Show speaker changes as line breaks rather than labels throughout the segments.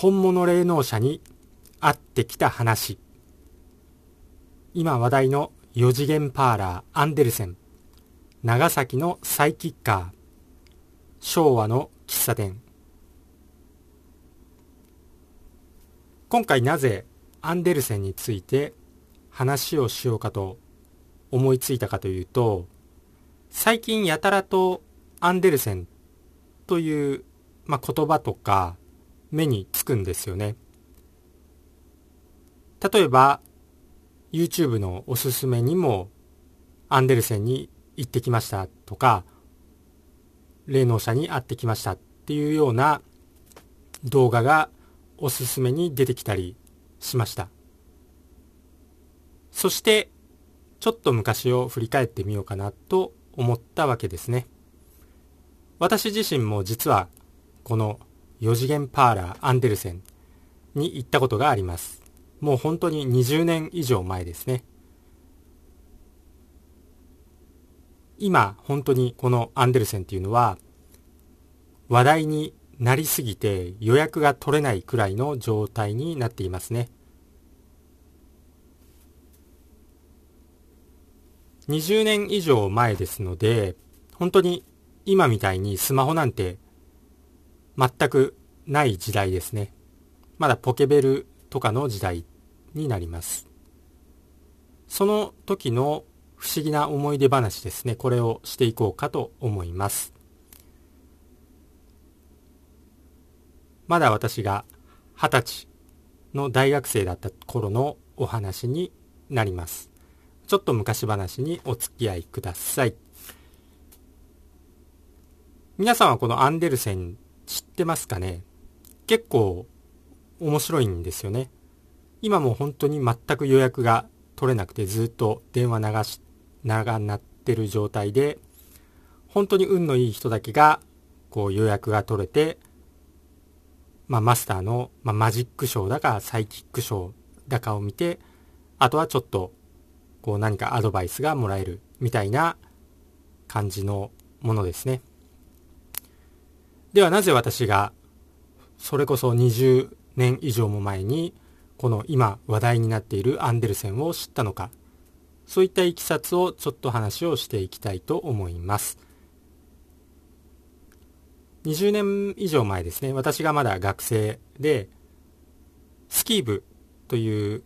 本物霊能者に会ってきた話。今話題の4次元パーラーアンデルセン。長崎のサイキッカー。昭和の喫茶店。今回なぜアンデルセンについて話をしようかと思いついたかというと、最近やたらとアンデルセンという、まあ、言葉とか目につくんですよね。例えば YouTube のおすすめにもアンデルセンに行ってきましたとか霊能者に会ってきましたっていうような動画がおすすめに出てきたりしました。そしてちょっと昔を振り返ってみようかなと思ったわけですね。私自身も実はこの4次元パーラーアンデルセンに行ったことがあります。もう本当に20年以上前ですね。今本当にこのアンデルセンっていうのは話題になりすぎて予約が取れないくらいの状態になっていますね。20年以上前ですので、本当に今みたいにスマホなんて全くない時代ですね。まだポケベルとかの時代になります。その時の不思議な思い出話ですね。これをしていこうかと思います。まだ私が二十歳の大学生だった頃のお話になります。ちょっと昔話にお付き合いください。皆さんはこのアンデルセン知ってますかね？結構面白いんですよね。今も本当に全く予約が取れなくてずっと電話流し、長なってる状態で、本当に運のいい人だけがこう予約が取れて、まあマスターの、まあ、マジックショーだかサイキックショーだかを見て、あとはちょっとこう何かアドバイスがもらえるみたいな感じのものですね。ではなぜ私がそれこそ20年以上も前にこの今話題になっているアンデルセンを知ったのかそういったいきさつをちょっと話をしていきたいと思います。20年以上前ですね私がまだ学生でスキー部という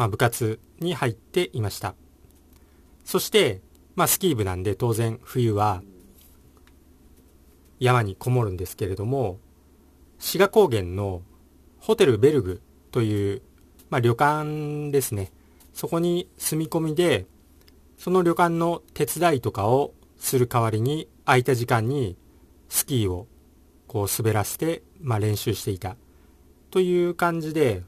まあ、部活に入っていました。そして、まあ、スキー部なんで当然冬は山にこもるんですけれども、志賀高原のホテルベルグという、まあ、旅館ですね。そこに住み込みで、その旅館の手伝いとかをする代わりに空いた時間にスキーをこう滑らせて、まあ、練習していたという感じで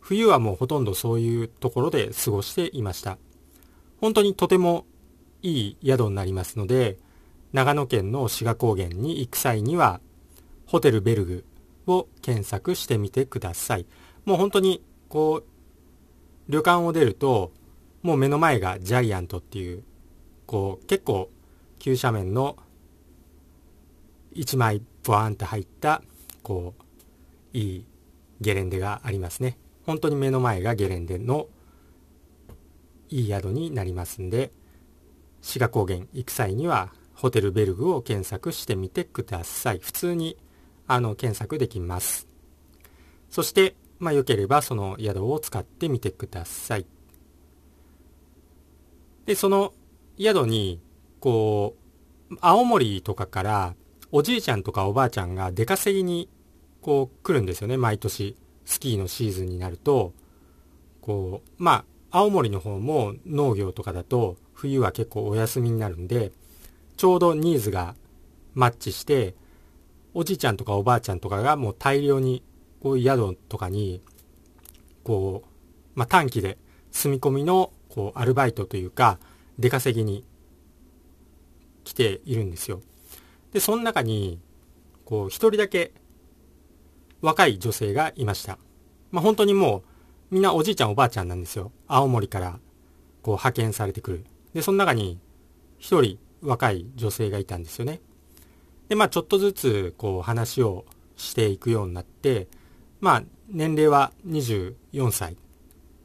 冬はもうほとんどそういうところで過ごしていました。本当にとてもいい宿になりますので、長野県の志賀高原に行く際には、ホテルベルグを検索してみてください。もう本当に、こう、旅館を出ると、もう目の前がジャイアントっていう、こう、結構、急斜面の1枚ブワーンって入った、こう、いいゲレンデがありますね。本当に目の前がゲレンデのいい宿になりますんで志賀高原行く際にはホテルベルグを検索してみてください普通にあの検索できます。そしてまあ良ければその宿を使ってみてください。でその宿にこう青森とかからおじいちゃんとかおばあちゃんが出稼ぎにこう来るんですよね。毎年スキーのシーズンになると、こう、まあ、青森の方も農業とかだと冬は結構お休みになるんで、ちょうどニーズがマッチして、おじいちゃんとかおばあちゃんとかがもう大量にこういう宿とかに、こう、まあ、短期で住み込みのこうアルバイトというか出稼ぎに来ているんですよ。で、その中に、こう一人だけ若い女性がいました。まあ、本当にもうみんなおじいちゃんおばあちゃんなんですよ。青森からこう派遣されてくる。で、その中に一人若い女性がいたんですよね。で、まあちょっとずつこう話をしていくようになって、まあ、年齢は24歳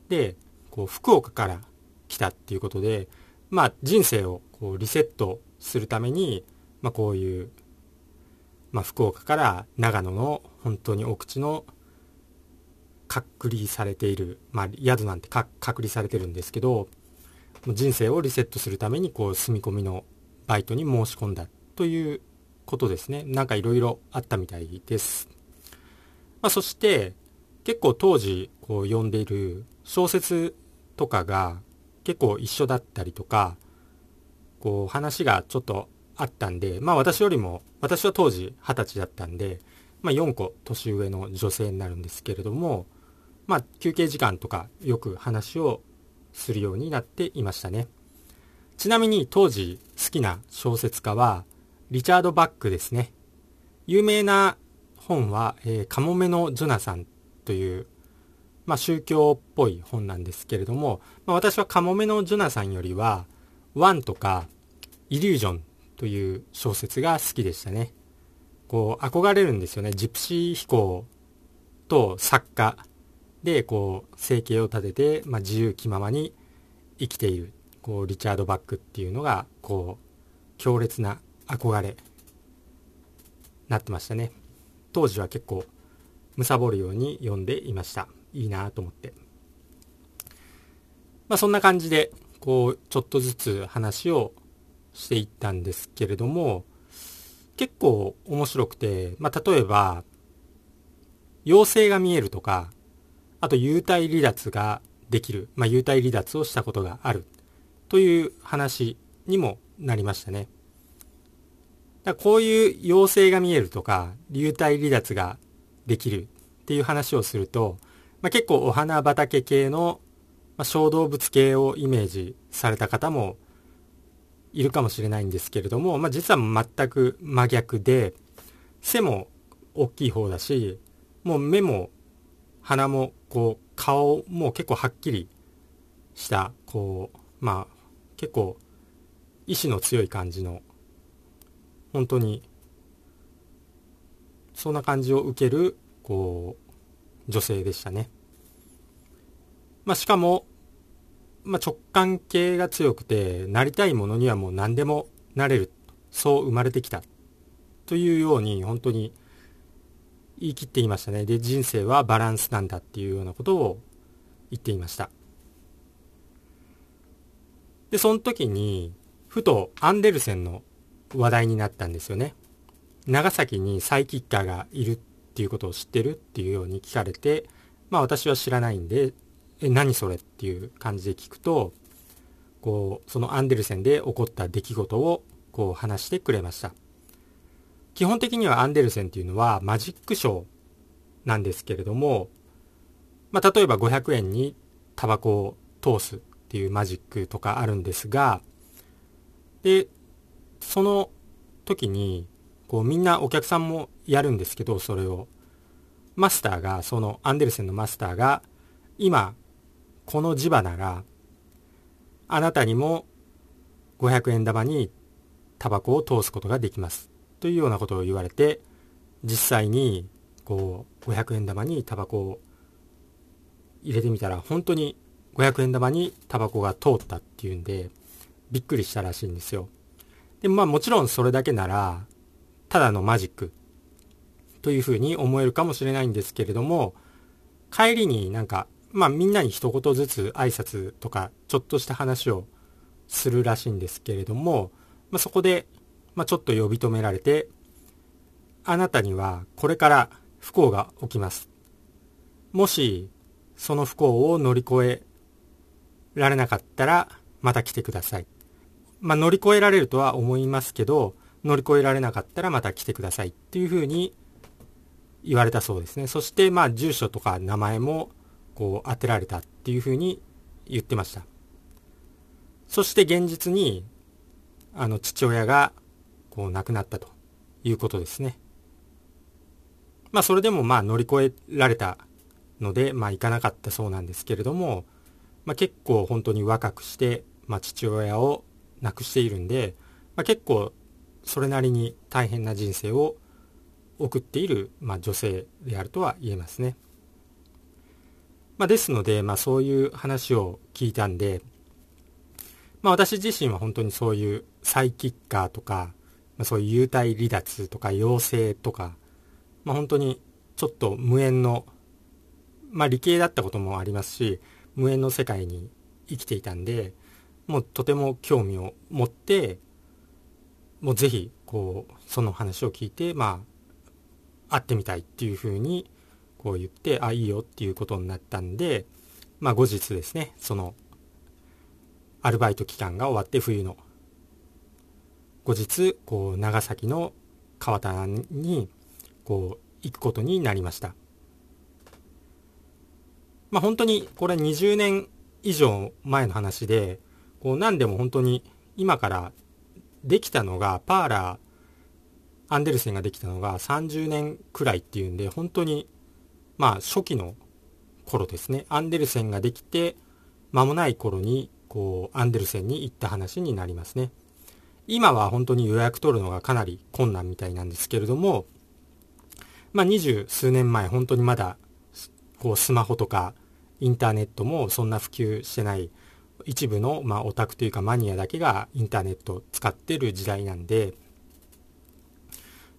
で、こう、福岡から来たっていうことで、まあ、人生をこうリセットするために、まあ、こういう、まあ、福岡から長野の本当に奥地の隔離されている、まあ、宿なんて隔離されてるんですけど、人生をリセットするために、こう、住み込みのバイトに申し込んだということですね。なんかいろいろあったみたいです。まあ、そして、結構当時、こう、読んでいる小説とかが結構一緒だったりとか、こう、話がちょっとあったんで、まあ私よりも、私は当時二十歳だったんで、まあ4個年上の女性になるんですけれども、まあ休憩時間とかよく話をするようになっていましたね。ちなみに当時好きな小説家は、リチャード・バックですね。有名な本は、えー、カモメのジョナサンという、まあ、宗教っぽい本なんですけれども、まあ、私はカモメのジョナサンよりは、ワンとか、イリュージョンという小説が好きでしたね。こう、憧れるんですよね。ジプシー飛行と作家で、こう、生計を立てて、まあ、自由気ままに生きている、こう、リチャード・バックっていうのが、こう、強烈な憧れ、なってましたね。当時は結構、貪るように読んでいました。いいなと思って。まあそんな感じで、こう、ちょっとずつ話をしていったんですけれども、結構面白くて、まあ例えば、妖精が見えるとか、あと幽体離脱ができる、まあ幽体離脱をしたことがあるという話にもなりましたね。だこういう妖精が見えるとか、流体離脱ができるっていう話をすると、まあ、結構お花畑系の、まあ、小動物系をイメージされた方もいるかもしれないんですけれども、まあ、実は全く真逆で、背も大きい方だし、もう目も鼻もこう顔も結構はっきりした、こう、まあ結構意志の強い感じの本当にそんな感じを受けるこう女性でしたね。まあ、しかも、まあ、直感系が強くてなりたいものにはもう何でもなれるそう生まれてきたというように本当に言い切っていましたね。で人生はバランスなんだっていうようなことを言っていました。でその時にふとアンデルセンの話題になったんですよね。長崎にサイキッカーがいるっていうことを知ってるっていうように聞かれて、まあ私は知らないんで、え、何それっていう感じで聞くと、こう、そのアンデルセンで起こった出来事をこう話してくれました。基本的にはアンデルセンっていうのはマジックショーなんですけれども、まあ例えば500円にタバコを通すっていうマジックとかあるんですが、で、その時に、こうみんなお客さんもやるんですけど、それを。マスターが、そのアンデルセンのマスターが、今、この磁場なら、あなたにも500円玉にタバコを通すことができます。というようなことを言われて、実際に、こう、500円玉にタバコを入れてみたら、本当に500円玉にタバコが通ったっていうんで、びっくりしたらしいんですよ。で、まあもちろんそれだけなら、ただのマジックというふうに思えるかもしれないんですけれども、帰りになんか、まあみんなに一言ずつ挨拶とか、ちょっとした話をするらしいんですけれども、まあそこで、まあちょっと呼び止められて、あなたにはこれから不幸が起きます。もし、その不幸を乗り越えられなかったら、また来てください。まあ、乗り越えられるとは思いますけど、乗り越えられなかったらまた来てくださいっていうふうに言われたそうですね。そして、まあ、住所とか名前も、こう、当てられたっていうふうに言ってました。そして現実に、あの、父親が、こう、亡くなったということですね。まあ、それでも、まあ、乗り越えられたので、まあ、行かなかったそうなんですけれども、まあ、結構本当に若くして、まあ、父親を亡くしているんで、まあ、結構それなりに大変な人生を送っている、まあ、女性であるとは言えますね。まあ、ですので、まあ、そういう話を聞いたんで、まあ、私自身は本当にそういうサイキッカーとか、まあ、そういう幽体離脱とか妖精とか、まあ、本当にちょっと無縁の、まあ、理系だったこともありますし無縁の世界に生きていたんでもうとても興味を持ってもうぜひこうその話を聞いてまあ会ってみたいっていうふうにこう言ってあいいよっていうことになったんでまあ後日ですねそのアルバイト期間が終わって冬の後日こう長崎の川田にこう行くことになりました。まあ本当にこれ20年以上前の話でこう何でも本当に今からできたのがパーラーアンデルセンができたのが30年くらいっていうんで本当にまあ初期の頃ですね。アンデルセンができて間もない頃にこうアンデルセンに行った話になりますね。今は本当に予約取るのがかなり困難みたいなんですけれどもまあ二十数年前本当にまだこうスマホとかインターネットもそんな普及してない一部の、まあ、オタクというかマニアだけがインターネットを使ってる時代なんで、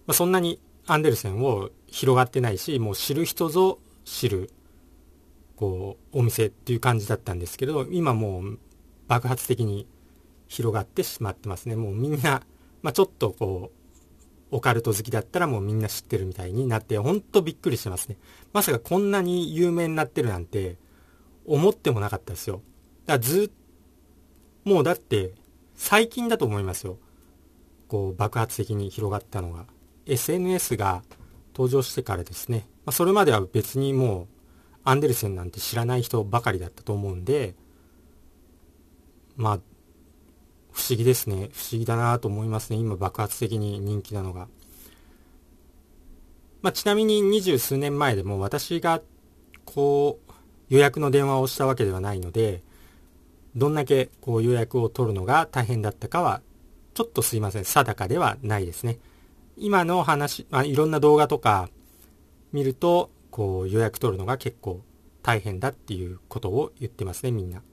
まあ、そんなにアンデルセンを広がってないしもう知る人ぞ知るこうお店っていう感じだったんですけど今もう爆発的に広がってしまってますね。もうみんな、まあ、ちょっとこうオカルト好きだったらもうみんな知ってるみたいになってほんとびっくりしてますね。まさかこんなに有名になってるなんて思ってもなかったですよ。だずもうだって最近だと思いますよ。こう爆発的に広がったのが。SNS が登場してからですね、まあ、それまでは別にもうアンデルセンなんて知らない人ばかりだったと思うんでまあ不思議ですね。不思議だなと思いますね。今爆発的に人気なのが、まあ、ちなみに二十数年前でも私がこう予約の電話をしたわけではないのでどんだけこう予約を取るのが大変だったかはちょっとすいません。定かではないですね。今の話、まあ、いろんな動画とか見るとこう予約取るのが結構大変だっていうことを言ってますねみんな、ま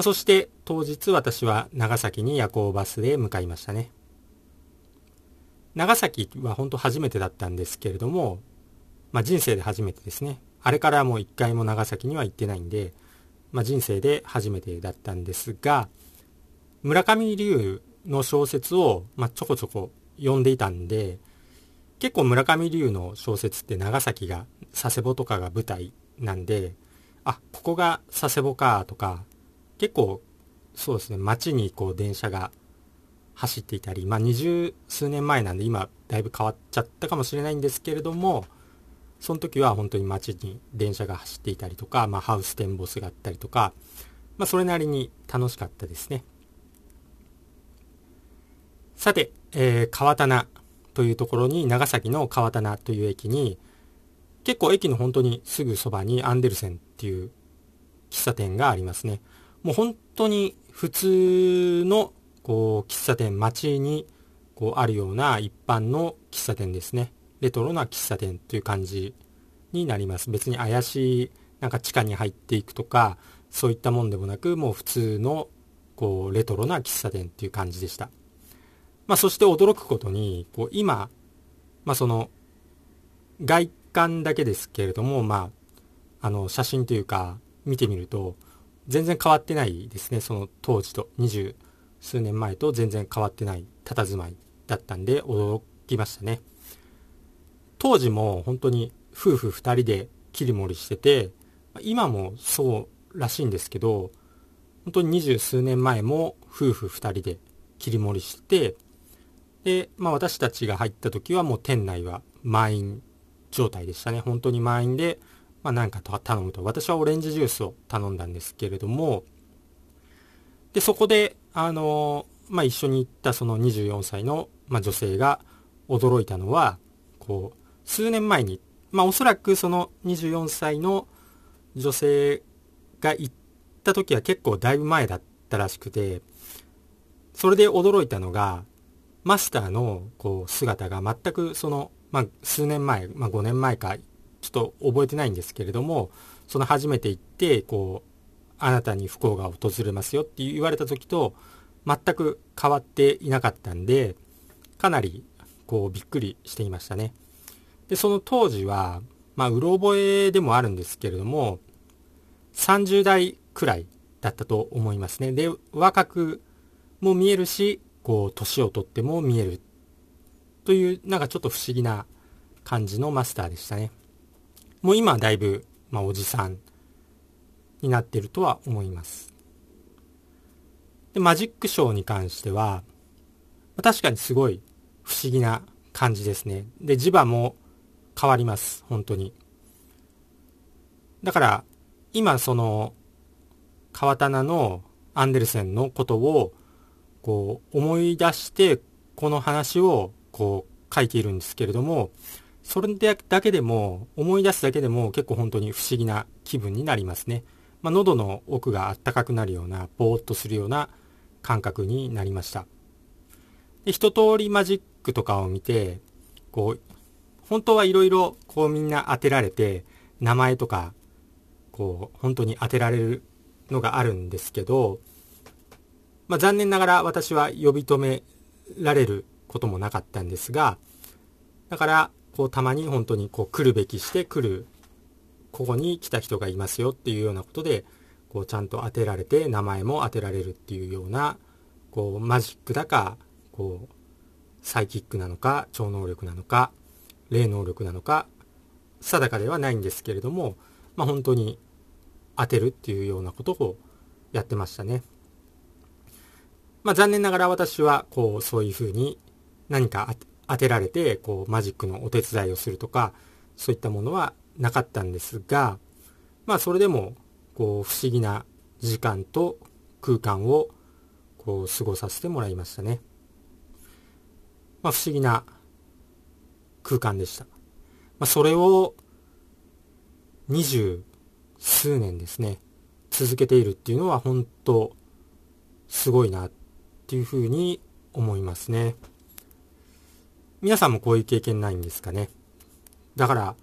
あ、そして当日私は長崎に夜行バスで向かいましたね。長崎は本当初めてだったんですけれども、まあ、人生で初めてですね。あれからもう一回も長崎には行ってないんで、まあ、人生で初めてだったんですが村上龍の小説を、まあ、ちょこちょこ読んでいたんで結構村上龍の小説って長崎が佐世保とかが舞台なんであここが佐世保かとか結構そうですね街にこう電車が走っていたりまあ二十数年前なんで今だいぶ変わっちゃったかもしれないんですけれどもその時は本当に街に電車が走っていたりとか、まあ、ハウステンボスがあったりとか、まあ、それなりに楽しかったですね。さて、えー、川棚というところに、長崎の川棚という駅に、結構駅の本当にすぐそばにアンデルセンっていう喫茶店がありますね。もう本当に普通のこう喫茶店、街にこうあるような一般の喫茶店ですね。レトロな喫茶店という感じになります。別に怪しい、なんか地下に入っていくとか、そういったもんでもなく、もう普通の、こう、レトロな喫茶店っていう感じでした。まあ、そして驚くことに、こう、今、まあ、その、外観だけですけれども、まあ、あの、写真というか、見てみると、全然変わってないですね。その当時と、二十数年前と全然変わってない佇まいだったんで、驚きましたね。当時も本当に夫婦2人で切り盛りしてて今もそうらしいんですけど本当に二十数年前も夫婦2人で切り盛りしてで、まあ、私たちが入った時はもう店内は満員状態でしたね。本当に満員で、まあ、何かと頼むと。私はオレンジジュースを頼んだんですけれども。でそこであの、まあ、一緒に行ったその24歳の、まあ、女性が驚いたのはこう数年前に、まあおそらくその24歳の女性が行った時は結構だいぶ前だったらしくて、それで驚いたのが、マスターのこう姿が全くその、まあ、数年前、まあ、5年前かちょっと覚えてないんですけれどもその初めて行ってこうあなたに不幸が訪れますよって言われた時と全く変わっていなかったんでかなりこうびっくりしていましたね。でその当時はまあうろ覚えでもあるんですけれども30代くらいだったと思いますねで若くも見えるしこう年をとっても見えるというなんかちょっと不思議な感じのマスターでしたねもう今はだいぶ、まあ、おじさんになっているとは思います。で、マジックショーに関しては、確かにすごい不思議な感じですね。で、磁場も変わります。本当に。だから、今その、川棚のアンデルセンのことを、こう、思い出して、この話を、こう、書いているんですけれども、それだけでも、思い出すだけでも結構本当に不思議な気分になりますね。まあ、喉の奥があったかくなるような、ぼーっとするような感覚になりました。で、一通りマジックとかを見て、こう、本当はいろいろこうみんな当てられて、名前とか、こう、本当に当てられるのがあるんですけど、まあ、残念ながら私は呼び止められることもなかったんですが、だから、こうたまに本当にこう来るべきして来るここに来た人がいますよっていうようなことでこうちゃんと当てられて名前も当てられるっていうようなこうマジックだかこうサイキックなのか超能力なのか霊能力なのか定かではないんですけれども、まあ、本当に当てるっていうようなことをやってましたね。まあ、残念ながら私はこうそういうふうに何か当てられてこうマジックのお手伝いをするとかそういったものはなかったんですが、まあそれでも、こう不思議な時間と空間をこう過ごさせてもらいましたね。まあ不思議な空間でした。まあそれを二十数年ですね、続けているっていうのは本当すごいなっていうふうに思いますね。皆さんもこういう経験ないんですかね。だから、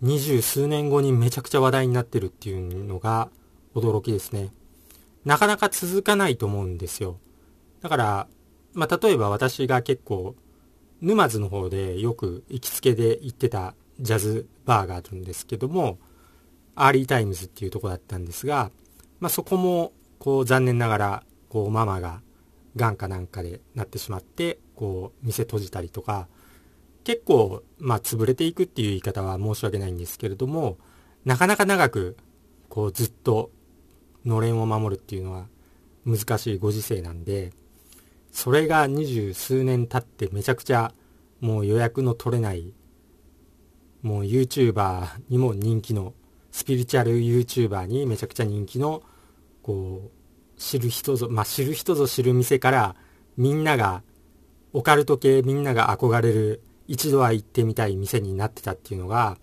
二十数年後にめちゃくちゃ話題になってるっていうのが驚きですね。なかなか続かないと思うんですよ。だから、まあ、例えば私が結構、沼津の方でよく行きつけで行ってたジャズバーがあるんですけども、アーリータイムズっていうとこだったんですが、まあ、そこも、こう残念ながら、こうママが癌かなんかでなってしまって、こう店閉じたりとか、結構、まあ、潰れていくっていう言い方は申し訳ないんですけれども、なかなか長く、こう、ずっと、のれんを守るっていうのは難しいご時世なんで、それが二十数年経ってめちゃくちゃ、もう予約の取れない、もう YouTuber にも人気の、スピリチュアル YouTuber にめちゃくちゃ人気の、こう、知る人ぞ、まあ、知る人ぞ知る店から、みんなが、オカルト系みんなが憧れる一度は行ってみたい店になってたっていうのが、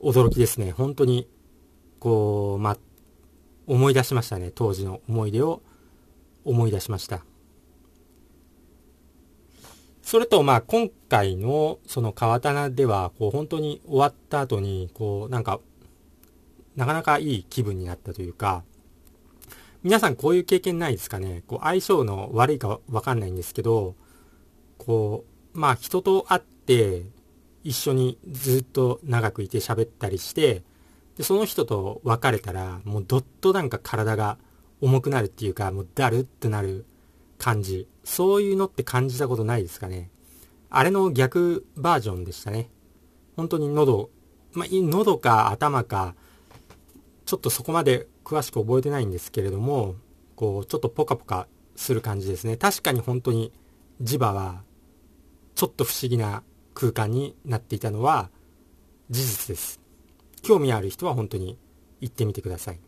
驚きですね。本当に、こう、ま思い出しましたね。当時の思い出を思い出しました。それと、まあ、今回の、その川棚では、こう、本当に終わった後に、こう、なんか、なかなかいい気分になったというか、皆さんこういう経験ないですかね？こう、相性の悪いかわかんないんですけど、こう、まあ人と会って一緒にずっと長くいて喋ったりして、で、その人と別れたら、もうどっとなんか体が重くなるっていうか、もうだるってなる感じ。そういうのって感じたことないですかね。あれの逆バージョンでしたね。本当に喉、まあ、喉か頭か、ちょっとそこまで詳しく覚えてないんですけれども、こう、ちょっとポカポカする感じですね。確かに本当に磁場はちょっと不思議な空間になっていたのは事実です。興味ある人は本当に行ってみてください。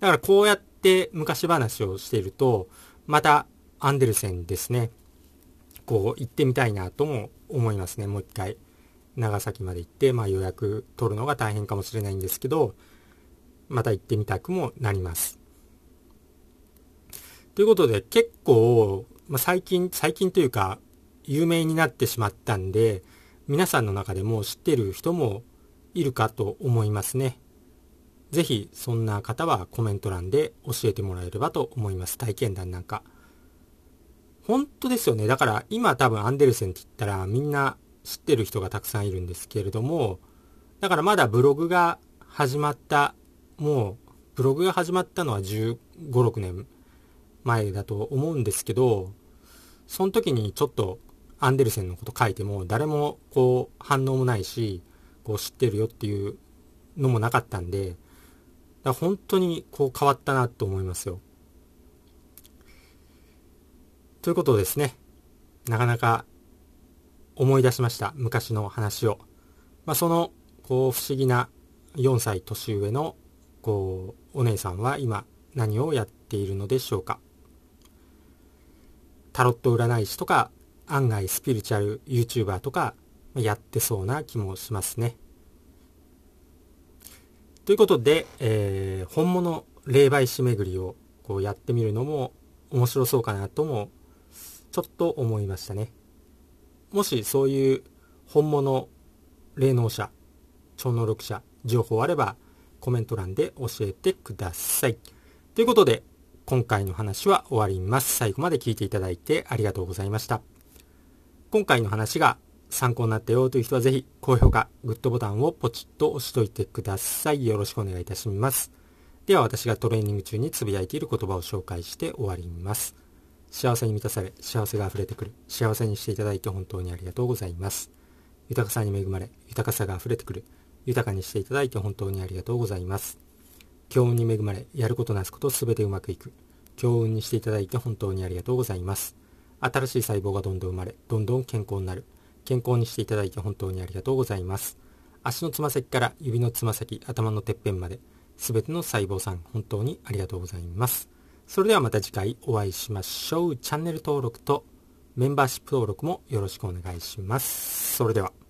だからこうやって昔話をしていると、またアンデルセンですね。こう行ってみたいなとも思いますね。もう一回。長崎まで行って、まあ予約取るのが大変かもしれないんですけど、また行ってみたくもなります。ということで結構、まあ、最近、最近というか有名になってしまったんで、皆さんの中でも知ってる人もいるかと思いますね。ぜひそんな方はコメント欄で教えてもらえればと思います。体験談なんか。本当ですよね。だから今多分アンデルセンって言ったらみんな知ってる人がたくさんいるんですけれども、だからまだブログが始まった、もうブログが始まったのは15、6年前だと思うんですけど、その時にちょっとアンデルセンのこと書いても誰もこう反応もないし、こう知ってるよっていうのもなかったんで、本当にこう変わったなと思いますよ。ということですね。なかなか思い出しました。昔の話を。まあ、その、こう、不思議な4歳年上の、こう、お姉さんは今何をやっているのでしょうか。タロット占い師とか、案外スピリチュアル YouTuber とか、やってそうな気もしますね。ということで、えー、本物霊媒師巡りをこうやってみるのも面白そうかなともちょっと思いましたね。もしそういう本物霊能者、超能力者、情報あればコメント欄で教えてください。ということで、今回の話は終わります。最後まで聞いていただいてありがとうございました。今回の話が参考になったよという人はぜひ高評価、グッドボタンをポチッと押しといてください。よろしくお願いいたします。では私がトレーニング中につぶやいている言葉を紹介して終わります。幸せに満たされ、幸せが溢れてくる。幸せにしていただいて本当にありがとうございます。豊かさに恵まれ、豊かさが溢れてくる。豊かにしていただいて本当にありがとうございます。強運に恵まれ、やることなすことすべてうまくいく。強運にしていただいて本当にありがとうございます。新しい細胞がどんどん生まれ、どんどん健康になる。健康にしていただいて本当にありがとうございます。足のつま先から指のつま先、頭のてっぺんまで、すべての細胞さん、本当にありがとうございます。それではまた次回お会いしましょう。チャンネル登録とメンバーシップ登録もよろしくお願いします。それでは。